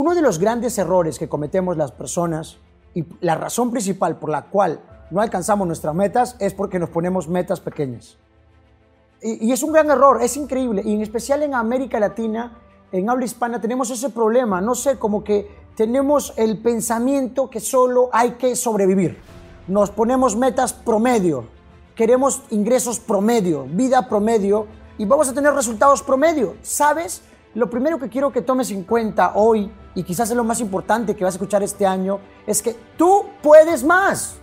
Uno de los grandes errores que cometemos las personas y la razón principal por la cual no alcanzamos nuestras metas es porque nos ponemos metas pequeñas. Y, es un gran error, es increíble. Y en especial en América Latina, en habla hispana, tenemos ese problema. No sé, como que tenemos el pensamiento que solo hay que sobrevivir. Nos ponemos metas promedio, queremos ingresos promedio, vida promedio y vamos a tener resultados promedio. ¿Sabes? Lo primero que quiero que tomes en cuenta hoy, y quizás es lo más importante que vas a escuchar este año, es que tú puedes más.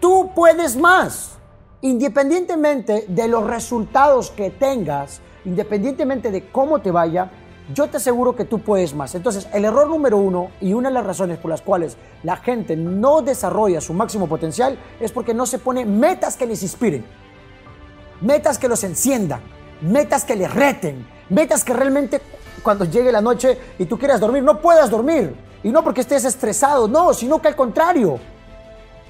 Tú puedes más. Independientemente de los resultados que tengas, independientemente de cómo te vaya, yo te aseguro que tú puedes más. Entonces, el error número uno y una de las razones por las cuales la gente no desarrolla su máximo potencial es porque no se pone metas que les inspiren, metas que los enciendan, metas que les reten, metas que realmente cuando llegue la noche y tú quieras dormir, no puedas dormir. Y no porque estés estresado, no, sino que al contrario.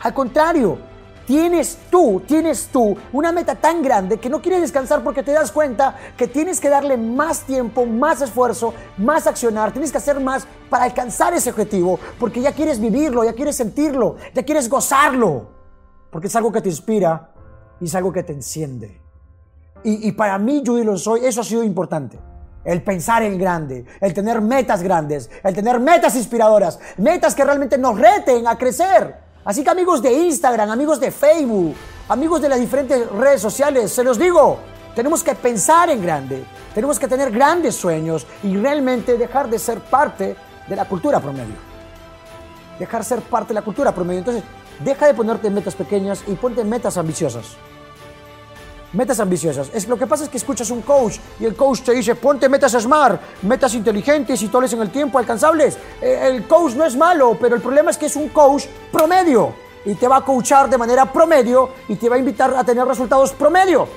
Al contrario, tienes tú, tienes tú una meta tan grande que no quieres descansar porque te das cuenta que tienes que darle más tiempo, más esfuerzo, más accionar, tienes que hacer más para alcanzar ese objetivo, porque ya quieres vivirlo, ya quieres sentirlo, ya quieres gozarlo, porque es algo que te inspira y es algo que te enciende. Y, y para mí, Judy soy, eso ha sido importante. El pensar en grande, el tener metas grandes, el tener metas inspiradoras, metas que realmente nos reten a crecer. Así que amigos de Instagram, amigos de Facebook, amigos de las diferentes redes sociales, se los digo, tenemos que pensar en grande, tenemos que tener grandes sueños y realmente dejar de ser parte de la cultura promedio. Dejar ser parte de la cultura promedio. Entonces, deja de ponerte metas pequeñas y ponte metas ambiciosas. Metas ambiciosas. Es, lo que pasa es que escuchas un coach y el coach te dice, ponte metas smart, metas inteligentes y toles en el tiempo, alcanzables. Eh, el coach no es malo, pero el problema es que es un coach promedio y te va a coachar de manera promedio y te va a invitar a tener resultados promedio.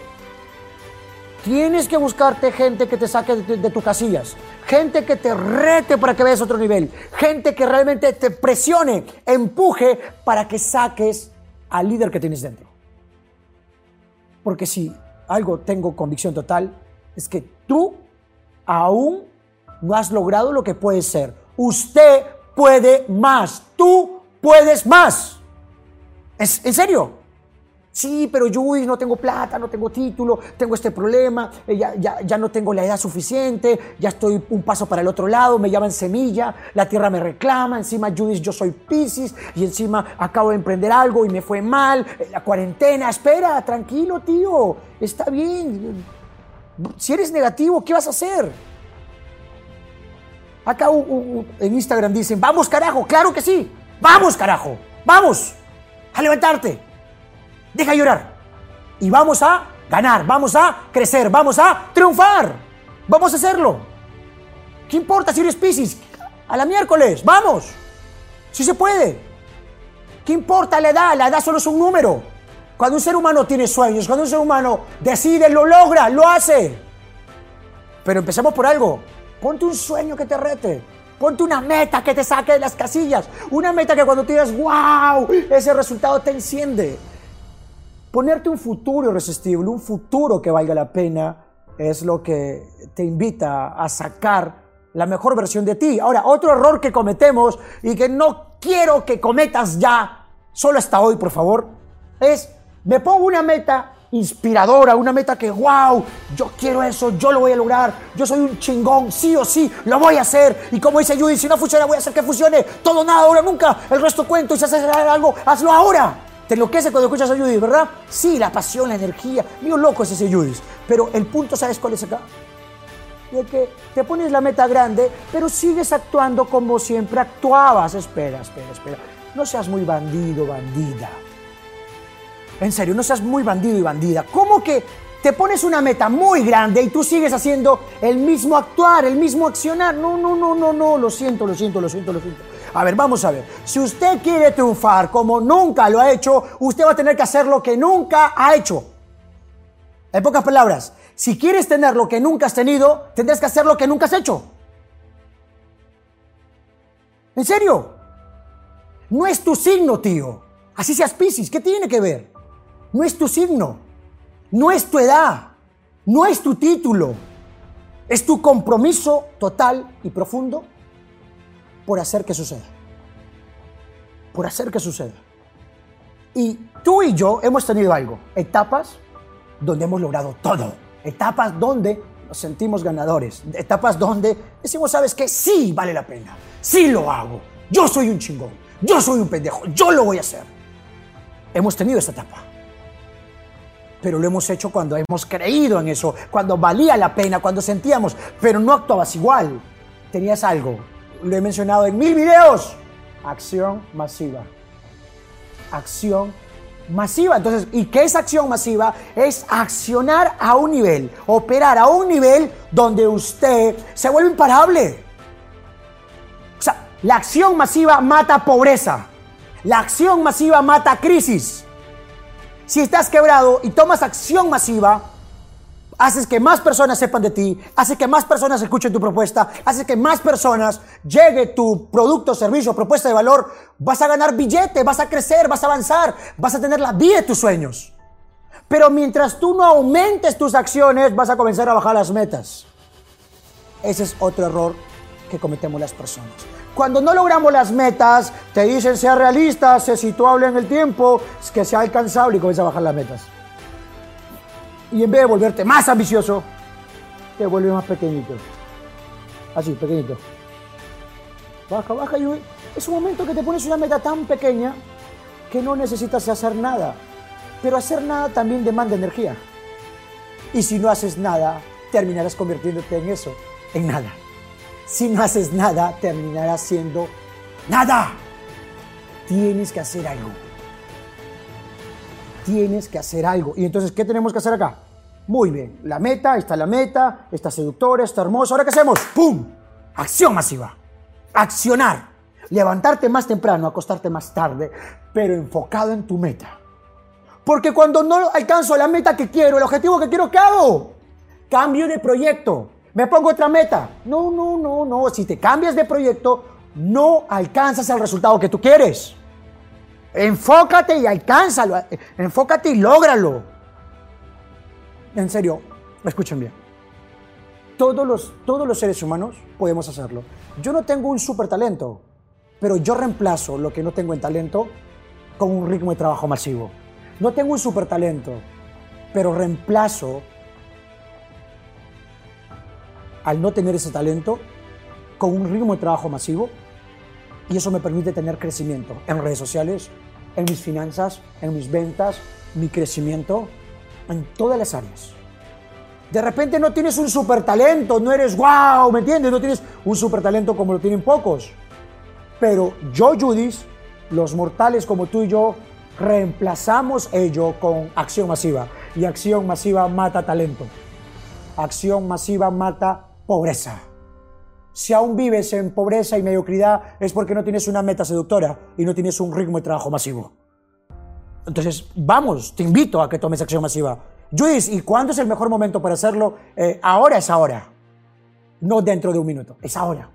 Tienes que buscarte gente que te saque de, de tus casillas, gente que te rete para que veas otro nivel, gente que realmente te presione, empuje para que saques al líder que tienes dentro. Porque si algo tengo convicción total, es que tú aún no has logrado lo que puedes ser. Usted puede más. Tú puedes más. ¿Es, ¿En serio? Sí, pero yo no tengo plata, no tengo título, tengo este problema, eh, ya, ya, ya, no tengo la edad suficiente, ya estoy un paso para el otro lado, me llaman semilla, la tierra me reclama, encima Judith yo soy Pisces y encima acabo de emprender algo y me fue mal, eh, la cuarentena, espera, tranquilo tío, está bien. Si eres negativo, ¿qué vas a hacer? Acá en Instagram dicen, vamos carajo, claro que sí, vamos carajo, vamos a levantarte. Deja de llorar. Y vamos a ganar, vamos a crecer, vamos a triunfar. Vamos a hacerlo. ¿Qué importa si eres Pisces? A la miércoles, vamos. Si se puede. ¿Qué importa la edad? La edad solo es un número. Cuando un ser humano tiene sueños, cuando un ser humano decide, lo logra, lo hace. Pero empecemos por algo. Ponte un sueño que te rete. Ponte una meta que te saque de las casillas. Una meta que cuando tú digas, wow, ese resultado te enciende. Ponerte un futuro irresistible, un futuro que valga la pena, es lo que te invita a sacar la mejor versión de ti. Ahora, otro error que cometemos y que no quiero que cometas ya, solo hasta hoy, por favor, es me pongo una meta inspiradora, una meta que, wow, yo quiero eso, yo lo voy a lograr, yo soy un chingón, sí o sí, lo voy a hacer. Y como dice Judy, si no funciona, voy a hacer que funcione. Todo, nada, ahora, nunca. El resto cuento y si haces algo, hazlo ahora. Te enloquece cuando escuchas a Judith, ¿verdad? Sí, la pasión, la energía. Mío loco es ese Judith. Pero el punto, ¿sabes cuál es acá? De que te pones la meta grande, pero sigues actuando como siempre actuabas. Espera, espera, espera. No seas muy bandido, bandida. En serio, no seas muy bandido y bandida. ¿Cómo que te pones una meta muy grande y tú sigues haciendo el mismo actuar, el mismo accionar? No, no, no, no, no. Lo siento, lo siento, lo siento, lo siento. A ver, vamos a ver. Si usted quiere triunfar como nunca lo ha hecho, usted va a tener que hacer lo que nunca ha hecho. En pocas palabras, si quieres tener lo que nunca has tenido, tendrás que hacer lo que nunca has hecho. ¿En serio? No es tu signo, tío. Así seas Piscis, ¿qué tiene que ver? No es tu signo. No es tu edad. No es tu título. Es tu compromiso total y profundo por hacer que suceda. Por hacer que suceda. Y tú y yo hemos tenido algo, etapas donde hemos logrado todo, etapas donde nos sentimos ganadores, etapas donde decimos, sabes que sí vale la pena, sí lo hago, yo soy un chingón, yo soy un pendejo, yo lo voy a hacer. Hemos tenido esta etapa. Pero lo hemos hecho cuando hemos creído en eso, cuando valía la pena, cuando sentíamos, pero no actuabas igual. Tenías algo, lo he mencionado en mil videos, acción masiva. Acción masiva. Entonces, ¿y qué es acción masiva? Es accionar a un nivel, operar a un nivel donde usted se vuelve imparable. O sea, la acción masiva mata pobreza. La acción masiva mata crisis. Si estás quebrado y tomas acción masiva, haces que más personas sepan de ti, haces que más personas escuchen tu propuesta, haces que más personas llegue tu producto, servicio, propuesta de valor, vas a ganar billete, vas a crecer, vas a avanzar, vas a tener la vida de tus sueños. Pero mientras tú no aumentes tus acciones, vas a comenzar a bajar las metas. Ese es otro error que cometemos las personas. Cuando no logramos las metas, te dicen sea realista, sea situable en el tiempo, que sea alcanzable y comienza a bajar las metas. Y en vez de volverte más ambicioso, te vuelve más pequeñito. Así, pequeñito. Baja, baja y es un momento que te pones una meta tan pequeña que no necesitas hacer nada. Pero hacer nada también demanda energía. Y si no haces nada, terminarás convirtiéndote en eso, en nada. Si no haces nada, terminarás siendo nada. Tienes que hacer algo. Tienes que hacer algo. Y entonces, ¿qué tenemos que hacer acá? Muy bien, la meta, está la meta, está seductora, está hermosa. ¿Ahora qué hacemos? ¡Pum! Acción masiva. Accionar. Levantarte más temprano, acostarte más tarde, pero enfocado en tu meta. Porque cuando no alcanzo la meta que quiero, el objetivo que quiero, ¿qué hago? Cambio de proyecto. Me pongo otra meta. No, no, no, no. Si te cambias de proyecto, no alcanzas el resultado que tú quieres. Enfócate y alcánzalo. Enfócate y lógralo. En serio, escuchen bien. Todos los, todos los seres humanos podemos hacerlo. Yo no tengo un super talento, pero yo reemplazo lo que no tengo en talento con un ritmo de trabajo masivo. No tengo un super talento, pero reemplazo al no tener ese talento con un ritmo de trabajo masivo y eso me permite tener crecimiento en redes sociales, en mis finanzas, en mis ventas, mi crecimiento, en todas las áreas. De repente no tienes un super talento, no eres wow, ¿me entiendes? No tienes un super talento como lo tienen pocos. Pero yo, Judith, los mortales como tú y yo, reemplazamos ello con acción masiva. Y acción masiva mata talento. Acción masiva mata pobreza. Si aún vives en pobreza y mediocridad es porque no tienes una meta seductora y no tienes un ritmo de trabajo masivo. Entonces, vamos, te invito a que tomes acción masiva. Luis, ¿y cuándo es el mejor momento para hacerlo? Eh, ahora es ahora. No dentro de un minuto, es ahora.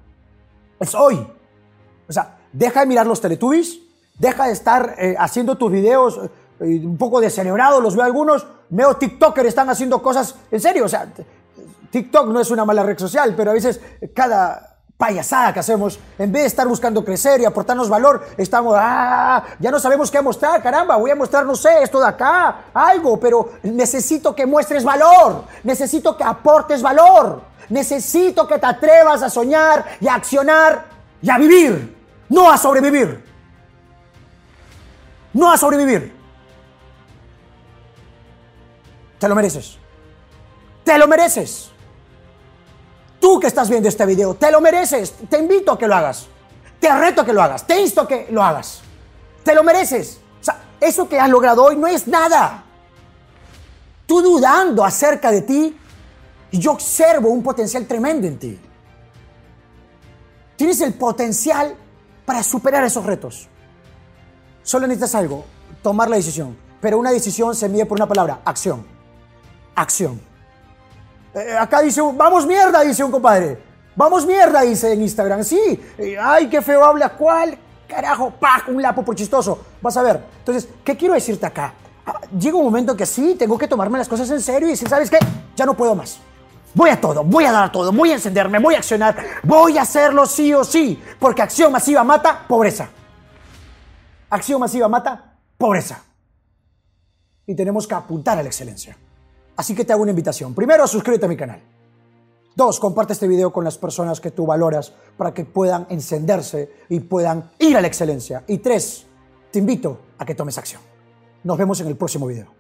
Es hoy. O sea, deja de mirar los Teletubbies, deja de estar eh, haciendo tus videos eh, un poco descerebrados, los veo algunos, veo TikToker están haciendo cosas en serio, o sea, TikTok no es una mala red social, pero a veces cada payasada que hacemos, en vez de estar buscando crecer y aportarnos valor, estamos, ah, ya no sabemos qué mostrar, caramba, voy a mostrar, no sé, esto de acá, algo, pero necesito que muestres valor, necesito que aportes valor, necesito que te atrevas a soñar y a accionar y a vivir, no a sobrevivir, no a sobrevivir. Te lo mereces, te lo mereces. Tú que estás viendo este video, te lo mereces. Te invito a que lo hagas. Te reto a que lo hagas. Te insto a que lo hagas. Te lo mereces. O sea, eso que has logrado hoy no es nada. Tú dudando acerca de ti, yo observo un potencial tremendo en ti. Tienes el potencial para superar esos retos. Solo necesitas algo, tomar la decisión. Pero una decisión se mide por una palabra, acción. Acción. Eh, acá dice, vamos mierda, dice un compadre. Vamos mierda, dice en Instagram. Sí, eh, ay, qué feo habla. ¿Cuál? Carajo, ¡pah! Un lapo por chistoso. Vas a ver. Entonces, ¿qué quiero decirte acá? Ah, llega un momento que sí, tengo que tomarme las cosas en serio y decir, ¿sabes qué? Ya no puedo más. Voy a todo, voy a dar todo, voy a encenderme, voy a accionar, voy a hacerlo sí o sí, porque acción masiva mata pobreza. Acción masiva mata pobreza. Y tenemos que apuntar a la excelencia. Así que te hago una invitación. Primero, suscríbete a mi canal. Dos, comparte este video con las personas que tú valoras para que puedan encenderse y puedan ir a la excelencia. Y tres, te invito a que tomes acción. Nos vemos en el próximo video.